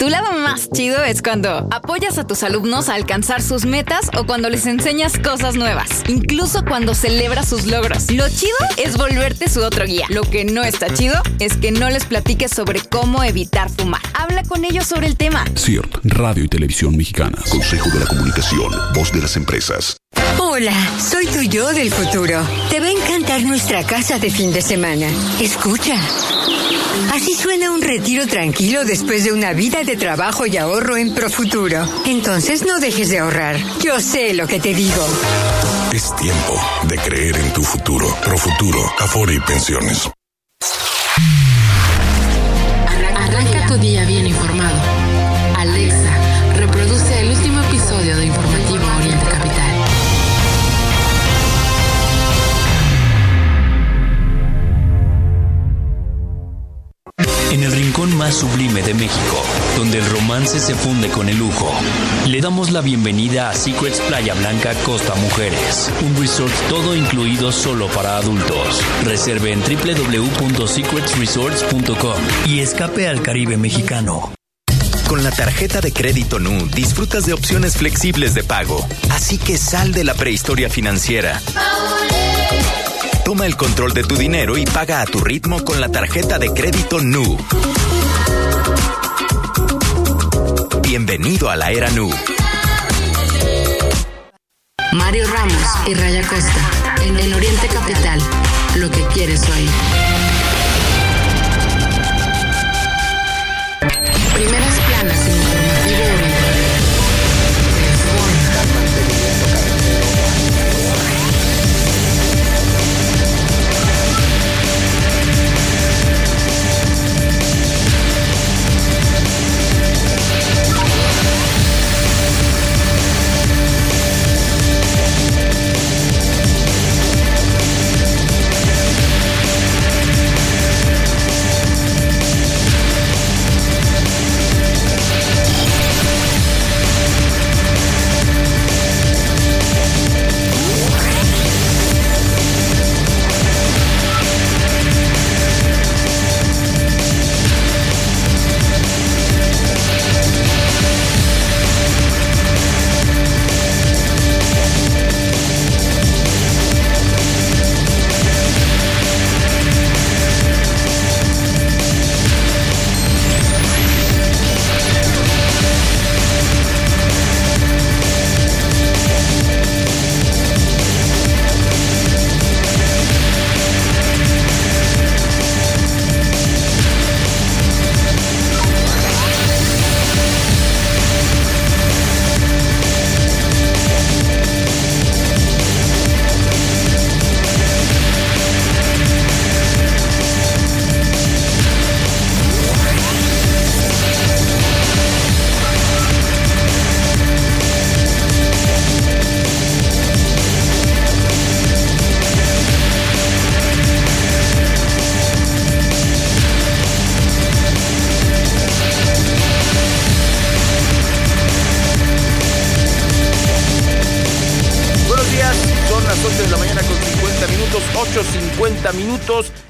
Tu lado más chido es cuando apoyas a tus alumnos a alcanzar sus metas o cuando les enseñas cosas nuevas, incluso cuando celebras sus logros. Lo chido es volverte su otro guía. Lo que no está chido es que no les platiques sobre cómo evitar fumar. Habla con ellos sobre el tema. CIRT, Radio y Televisión Mexicana. Consejo de la Comunicación, voz de las empresas. Hola, soy tu yo del futuro. Te va a encantar nuestra casa de fin de semana. Escucha. Así suena un retiro tranquilo después de una vida de trabajo y ahorro en Profuturo. Entonces no dejes de ahorrar. Yo sé lo que te digo. Es tiempo de creer en tu futuro. Profuturo, Afore y Pensiones. Arranca tu día bien Caribe de México, donde el romance se funde con el lujo. Le damos la bienvenida a Secrets Playa Blanca Costa Mujeres, un resort todo incluido solo para adultos. Reserve en www.secretsresorts.com y escape al Caribe mexicano. Con la tarjeta de crédito NU disfrutas de opciones flexibles de pago, así que sal de la prehistoria financiera. Toma el control de tu dinero y paga a tu ritmo con la tarjeta de crédito NU. Bienvenido a la era NU. Mario Ramos y Raya Costa, en el Oriente Capital, lo que quieres oír.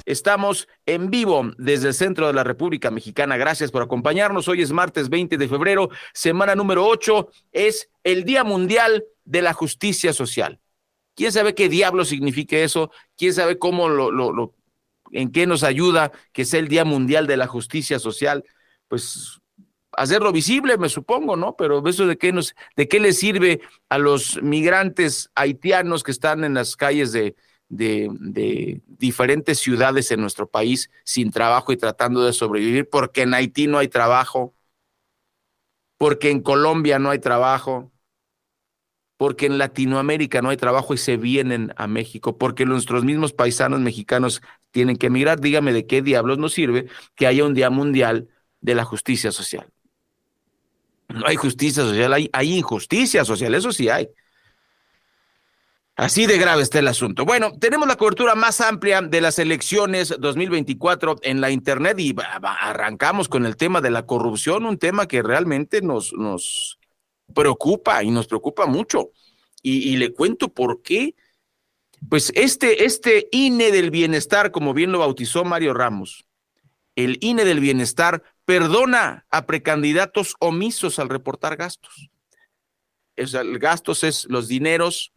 Estamos en vivo desde el centro de la República Mexicana. Gracias por acompañarnos. Hoy es martes 20 de febrero, semana número 8. Es el Día Mundial de la Justicia Social. ¿Quién sabe qué diablo significa eso? ¿Quién sabe cómo lo, lo, en qué nos ayuda que sea el Día Mundial de la Justicia Social? Pues hacerlo visible, me supongo, ¿no? Pero eso de qué nos, de qué le sirve a los migrantes haitianos que están en las calles de, de, diferentes ciudades en nuestro país sin trabajo y tratando de sobrevivir, porque en Haití no hay trabajo, porque en Colombia no hay trabajo, porque en Latinoamérica no hay trabajo y se vienen a México, porque nuestros mismos paisanos mexicanos tienen que emigrar. Dígame de qué diablos nos sirve que haya un Día Mundial de la Justicia Social. No hay justicia social, hay, hay injusticia social, eso sí hay. Así de grave está el asunto. Bueno, tenemos la cobertura más amplia de las elecciones 2024 en la Internet y arrancamos con el tema de la corrupción, un tema que realmente nos, nos preocupa y nos preocupa mucho. Y, le cuento por qué. Pues este, este INE del bienestar, como bien lo bautizó Mario Ramos, el INE del bienestar perdona a precandidatos omisos al reportar gastos. Es, el gastos es los dineros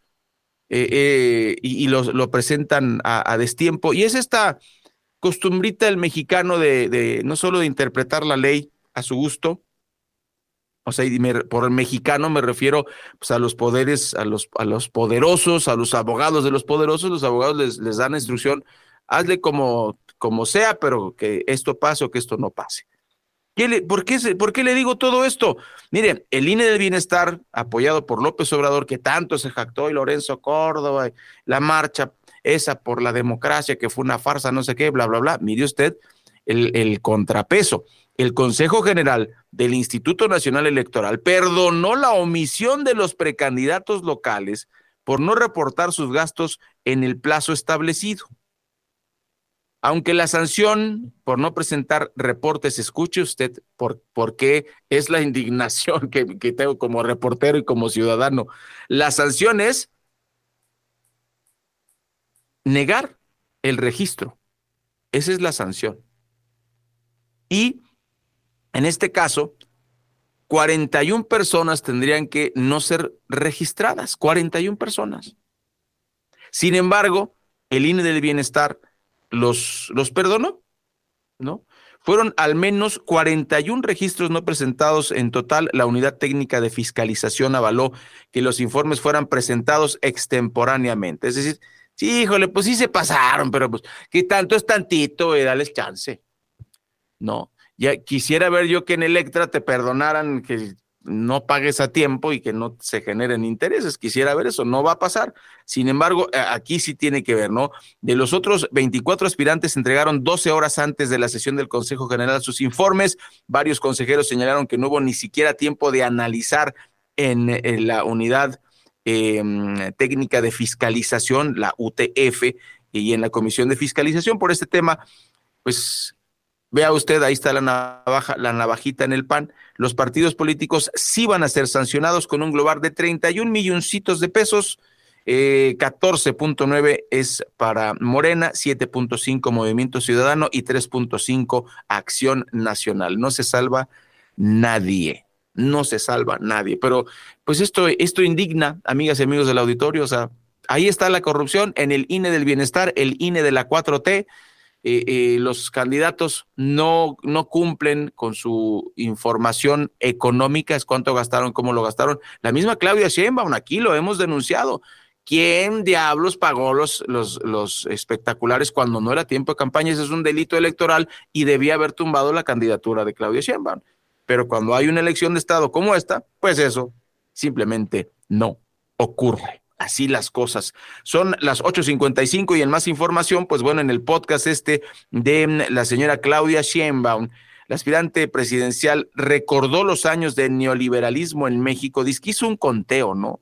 eh, eh, y, lo, presentan a, destiempo. Y es esta costumbrita del mexicano de, no solo de interpretar la ley a su gusto, o sea, por el mexicano me refiero pues, a los poderes, a los, a los poderosos, a los abogados de los poderosos, los abogados les, les dan instrucción, hazle como, como sea, pero que esto pase o que esto no pase por, qué, ¿Por qué le digo todo esto? Mire, el INE del Bienestar, apoyado por López Obrador, que tanto se jactó, y Lorenzo Córdoba, la marcha esa por la democracia, que fue una farsa, no sé qué, bla, bla, bla. Mire usted el contrapeso. El Consejo General del Instituto Nacional Electoral perdonó la omisión de los precandidatos locales por no reportar sus gastos en el plazo establecido. Aunque la sanción por no presentar reportes, escuche usted por, por qué es la indignación que, que tengo como reportero y como ciudadano. La sanción es negar el registro. Esa es la sanción. Y en este caso, 41 personas tendrían que no ser registradas, 41 personas. Sin embargo, el INE del Bienestar los, los perdonó, ¿no? Fueron al menos 41 registros no presentados en total. La unidad técnica de fiscalización avaló que los informes fueran presentados extemporáneamente. Es decir, sí, híjole, pues sí se pasaron, pero pues, ¿qué tanto es tantito? Eh, dales chance. No, ya quisiera ver yo que en Electra te perdonaran que no pagues a tiempo y que no se generen intereses. Quisiera ver eso, no va a pasar. Sin embargo, aquí sí tiene que ver, ¿no? De los otros 24 aspirantes entregaron 12 horas antes de la sesión del Consejo General sus informes. Varios consejeros señalaron que no hubo ni siquiera tiempo de analizar en, la unidad em, técnica de fiscalización, la UTF, y en la comisión de fiscalización por este tema, pues Vea usted, ahí está la navaja, la navajita en el pan. Los partidos políticos sí van a ser sancionados con un global de 31 milloncitos de pesos. 14.9 eh, es para Morena, 7.5 Movimiento Ciudadano y 3.5 Acción Nacional. No se salva nadie, no se salva nadie. Pero pues esto, esto indigna, amigas y amigos del auditorio, o sea, ahí está la corrupción en el INE del bienestar, el INE de la 4T eh, eh, los candidatos no, no cumplen con su información económica, es cuánto gastaron, cómo lo gastaron. La misma Claudia Sheinbaum, aquí lo hemos denunciado. ¿Quién diablos pagó los, los, los espectaculares cuando no era tiempo de campaña? Ese es un delito electoral y debía haber tumbado la candidatura de Claudia Sheinbaum. Pero cuando hay una elección de Estado como esta, pues eso simplemente no ocurre así las cosas. Son las 8.55 y en más información, pues bueno, en el podcast este de mm, la señora Claudia Sheinbaum, la aspirante presidencial recordó los años de neoliberalismo en México, dice que hizo un conteo, ¿no?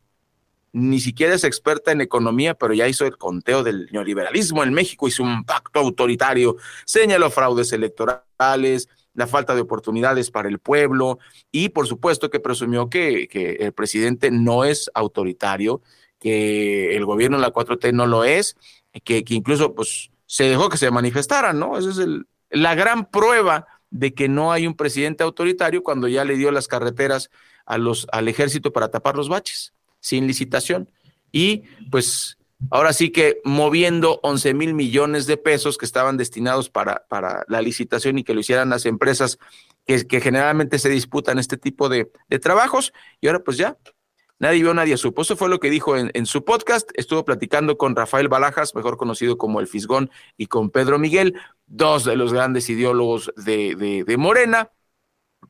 Ni siquiera es experta en economía, pero ya hizo el conteo del neoliberalismo en México, hizo un pacto autoritario, señaló fraudes electorales, la falta de oportunidades para el pueblo y por supuesto que presumió que, que el presidente no es autoritario, que el gobierno de la 4T no lo es, que, que incluso pues se dejó que se manifestaran, ¿no? Esa es el, la gran prueba de que no hay un presidente autoritario cuando ya le dio las carreteras al ejército para tapar los baches, sin licitación. Y pues ahora sí que moviendo 11 mil millones de pesos que estaban destinados para, para la licitación y que lo hicieran las empresas que, que generalmente se disputan este tipo de, de trabajos. Y ahora pues ya Nadie vio, nadie supo. Eso fue lo que dijo en, su podcast. Estuvo platicando con Rafael Balajas, mejor conocido como El Fisgón, y con Pedro Miguel, dos de los grandes ideólogos de, de, Morena.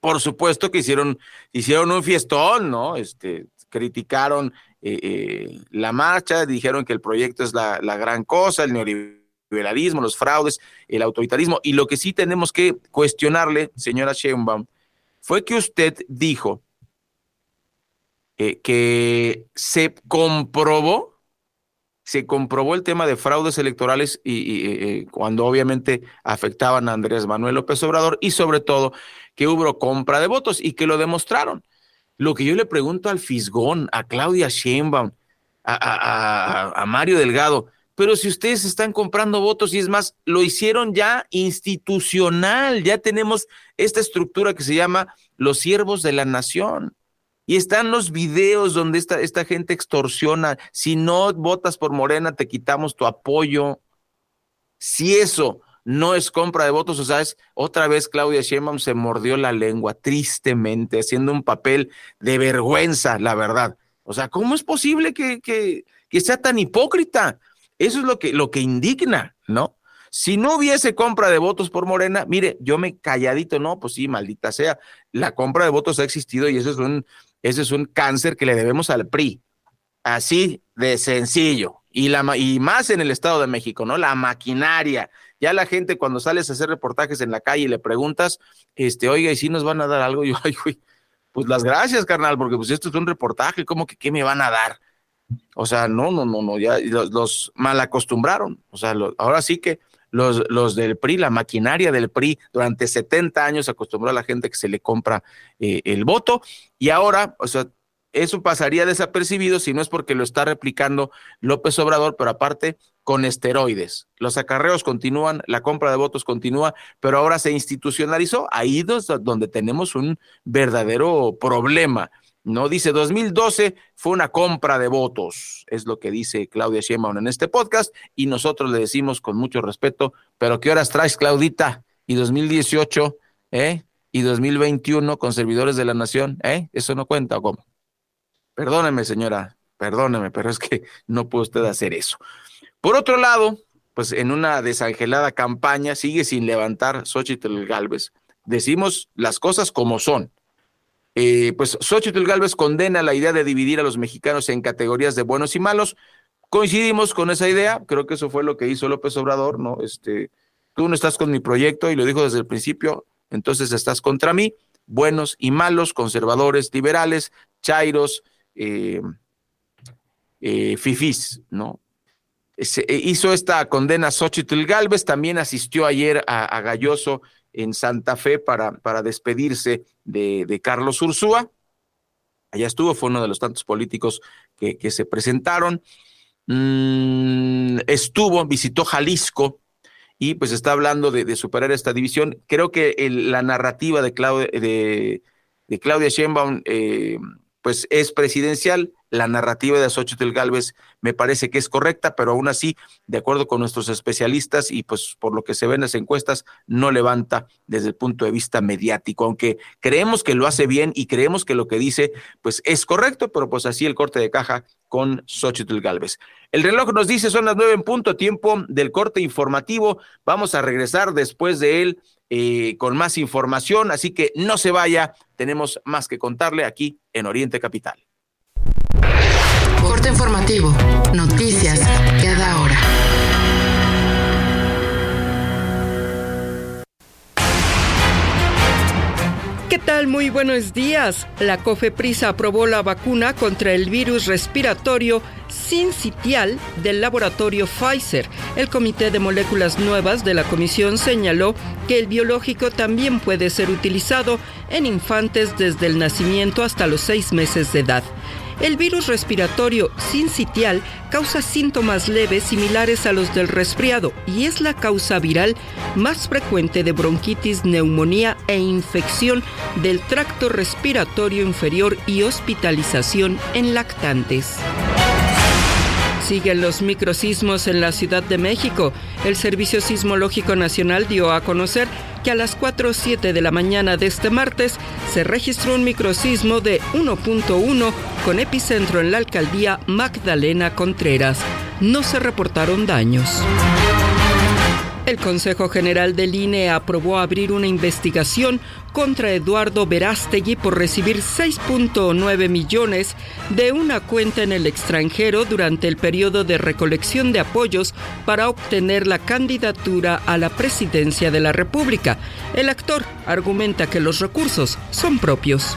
Por supuesto que hicieron, hicieron un fiestón, ¿no? Este, criticaron eh, eh, la marcha, dijeron que el proyecto es la, la gran cosa, el neoliberalismo, los fraudes, el autoritarismo. Y lo que sí tenemos que cuestionarle, señora Sheinbaum, fue que usted dijo eh, que se comprobó, se comprobó el tema de fraudes electorales y, eh, cuando obviamente afectaban a Andrés Manuel López Obrador y sobre todo que hubo compra de votos y que lo demostraron. Lo que yo le pregunto al Fisgón, a Claudia Sheinbaum, a, a Mario Delgado, pero si ustedes están comprando votos y es más, lo hicieron ya institucional, ya tenemos esta estructura que se llama los siervos de la nación. Y están los videos donde esta, esta gente extorsiona. Si no votas por Morena, te quitamos tu apoyo. Si eso no es compra de votos, o sea, otra vez Claudia Sheinbaum se mordió la lengua tristemente, haciendo un papel de vergüenza, la verdad. O sea, ¿cómo es posible que, que, que sea tan hipócrita? Eso es lo que, lo que indigna, ¿no? Si no hubiese compra de votos por Morena, mire, yo me calladito, no, pues sí, maldita sea, la compra de votos ha existido y eso es un, ese es un cáncer que le debemos al PRI. Así de sencillo. Y, la, y más en el Estado de México, ¿no? La maquinaria. Ya la gente cuando sales a hacer reportajes en la calle y le preguntas, este, oiga, ¿y si nos van a dar algo? (laughs) Yo, ay, pues las gracias, carnal, porque pues esto es un reportaje, ¿cómo que qué me van a dar? O sea, no, no, no, no, ya los, mal acostumbraron. O sea, ahora sí que los, los del PRI, la maquinaria del PRI, durante 70 años acostumbró a la gente que se le compra eh, el voto y ahora, o sea, eso pasaría desapercibido si no es porque lo está replicando López Obrador, pero aparte con esteroides. Los acarreos continúan, la compra de votos continúa, pero ahora se institucionalizó. Ahí es donde tenemos un verdadero problema. No dice 2012 fue una compra de votos, es lo que dice Claudia Sheinbaum en este podcast y nosotros le decimos con mucho respeto, pero ¿qué horas traes Claudita? Y 2018, ¿eh? Y 2021 con servidores de la nación, ¿eh? Eso no cuenta, ¿o ¿cómo? Perdóneme, señora, perdóneme, pero es que no puede usted hacer eso. Por otro lado, pues en una desangelada campaña sigue sin levantar Xochitl Galvez. Decimos las cosas como son. Eh, pues Xochitl Galvez condena la idea de dividir a los mexicanos en categorías de buenos y malos. Coincidimos con esa idea, creo que eso fue lo que hizo López Obrador, ¿no? Este, tú no estás con mi proyecto y lo dijo desde el principio, entonces estás contra mí, buenos y malos, conservadores, liberales, chairos, eh, eh, fifís, ¿no? Eh, hizo esta condena Xochitl Galvez, también asistió ayer a, Galloso en Santa Fe para, para despedirse de, Carlos Ursúa. Allá estuvo, fue uno de los tantos políticos que, se presentaron. Mm, estuvo, visitó Jalisco y pues está hablando de, superar esta división. Creo que la narrativa de, Claudia, de, de Claudia Sheinbaum eh, pues es presidencial. La narrativa de Xochitl Galvez me parece que es correcta, pero aún así, de acuerdo con nuestros especialistas y pues por lo que se ve en las encuestas, no levanta desde el punto de vista mediático, aunque creemos que lo hace bien y creemos que lo que dice pues es correcto, pero pues así el corte de caja con Xochitl Galvez. El reloj nos dice son las nueve en punto, tiempo del corte informativo. Vamos a regresar después de él eh, con más información, así que no se vaya, tenemos más que contarle aquí en Oriente Capital. Corte informativo, noticias cada hora. ¿Qué tal? Muy buenos días. La COFEPRISA aprobó la vacuna contra el virus respiratorio sincitial del laboratorio Pfizer. El Comité de Moléculas Nuevas de la Comisión señaló que el biológico también puede ser utilizado en infantes desde el nacimiento hasta los seis meses de edad. El virus respiratorio sincitial causa síntomas leves similares a los del resfriado y es la causa viral más frecuente de bronquitis, neumonía e infección del tracto respiratorio inferior y hospitalización en lactantes. Siguen los microsismos en la Ciudad de México. El Servicio Sismológico Nacional dio a conocer que a las 4.07 de la mañana de este martes se registró un microsismo de 1.1 con epicentro en la alcaldía Magdalena Contreras. No se reportaron daños. El Consejo General del INE aprobó abrir una investigación contra Eduardo Verástegui por recibir 6.9 millones de una cuenta en el extranjero durante el periodo de recolección de apoyos para obtener la candidatura a la presidencia de la República. El actor argumenta que los recursos son propios.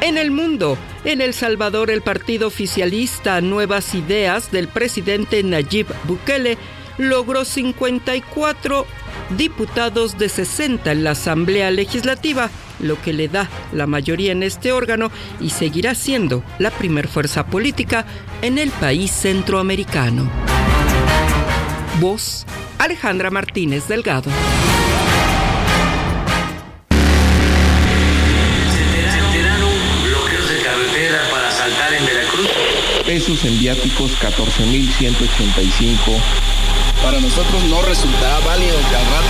En el mundo, en El Salvador, el partido oficialista Nuevas Ideas del presidente Nayib Bukele logró 54 diputados de 60 en la Asamblea Legislativa, lo que le da la mayoría en este órgano y seguirá siendo la primer fuerza política en el país centroamericano. Voz Alejandra Martínez Delgado. pesos en viáticos 14.185 para nosotros no resultaba válido que al rato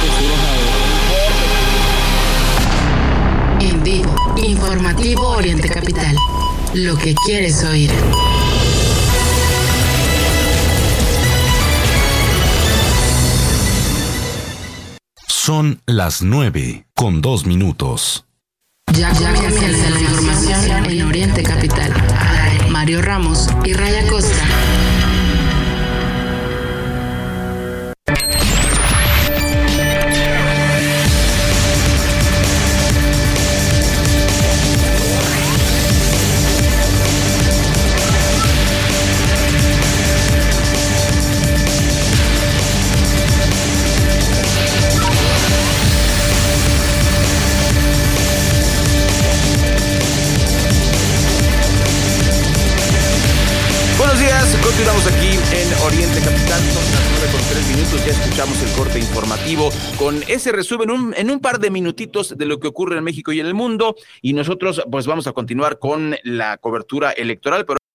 En vivo, informativo Oriente Capital. Lo que quieres oír. Son las nueve con dos minutos. Ya, ya comienza la información en Oriente Capital. Mario Ramos y Raya Costa. Con ese resumen en un par de minutitos de lo que ocurre en México y en el mundo. Y nosotros pues vamos a continuar con la cobertura electoral, pero